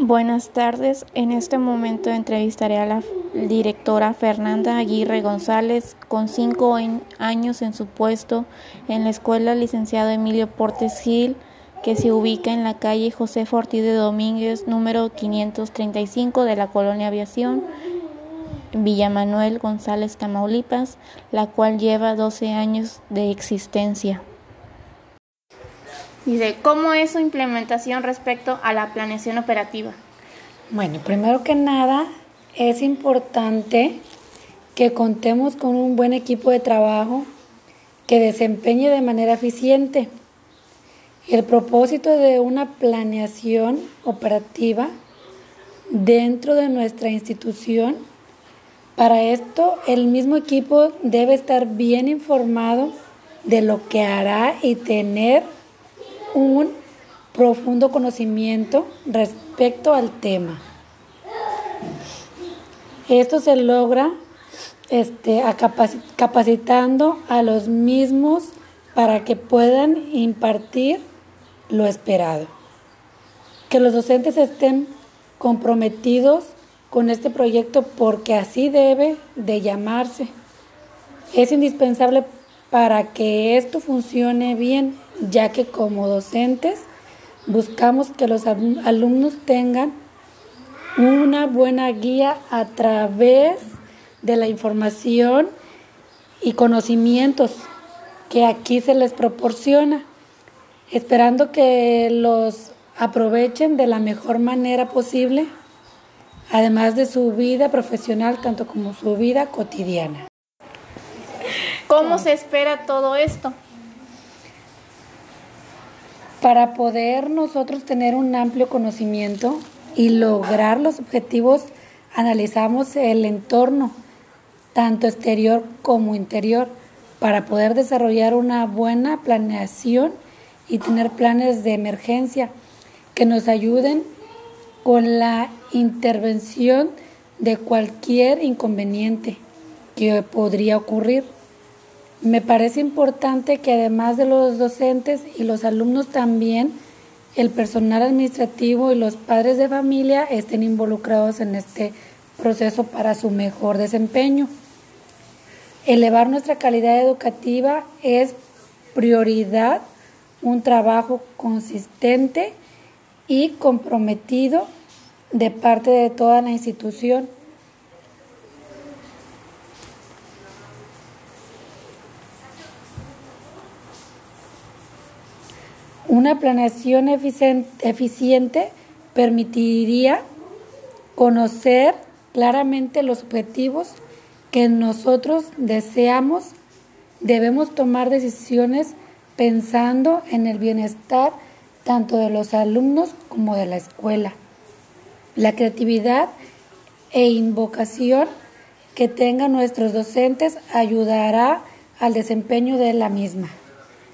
Buenas tardes. En este momento entrevistaré a la directora Fernanda Aguirre González, con cinco años en su puesto en la Escuela Licenciado Emilio Portes Gil, que se ubica en la calle José Ortiz de Domínguez, número 535 de la Colonia Aviación, Villa Manuel González, Tamaulipas, la cual lleva 12 años de existencia. Dice, ¿cómo es su implementación respecto a la planeación operativa? Bueno, primero que nada, es importante que contemos con un buen equipo de trabajo que desempeñe de manera eficiente. El propósito de una planeación operativa dentro de nuestra institución, para esto el mismo equipo debe estar bien informado de lo que hará y tener un profundo conocimiento respecto al tema. Esto se logra este, capacitando a los mismos para que puedan impartir lo esperado. Que los docentes estén comprometidos con este proyecto porque así debe de llamarse. Es indispensable para que esto funcione bien ya que como docentes buscamos que los alumnos tengan una buena guía a través de la información y conocimientos que aquí se les proporciona, esperando que los aprovechen de la mejor manera posible, además de su vida profesional, tanto como su vida cotidiana. ¿Cómo se espera todo esto? Para poder nosotros tener un amplio conocimiento y lograr los objetivos, analizamos el entorno, tanto exterior como interior, para poder desarrollar una buena planeación y tener planes de emergencia que nos ayuden con la intervención de cualquier inconveniente que podría ocurrir. Me parece importante que además de los docentes y los alumnos también, el personal administrativo y los padres de familia estén involucrados en este proceso para su mejor desempeño. Elevar nuestra calidad educativa es prioridad, un trabajo consistente y comprometido de parte de toda la institución. Una planeación eficiente permitiría conocer claramente los objetivos que nosotros deseamos. Debemos tomar decisiones pensando en el bienestar tanto de los alumnos como de la escuela. La creatividad e invocación que tengan nuestros docentes ayudará al desempeño de la misma.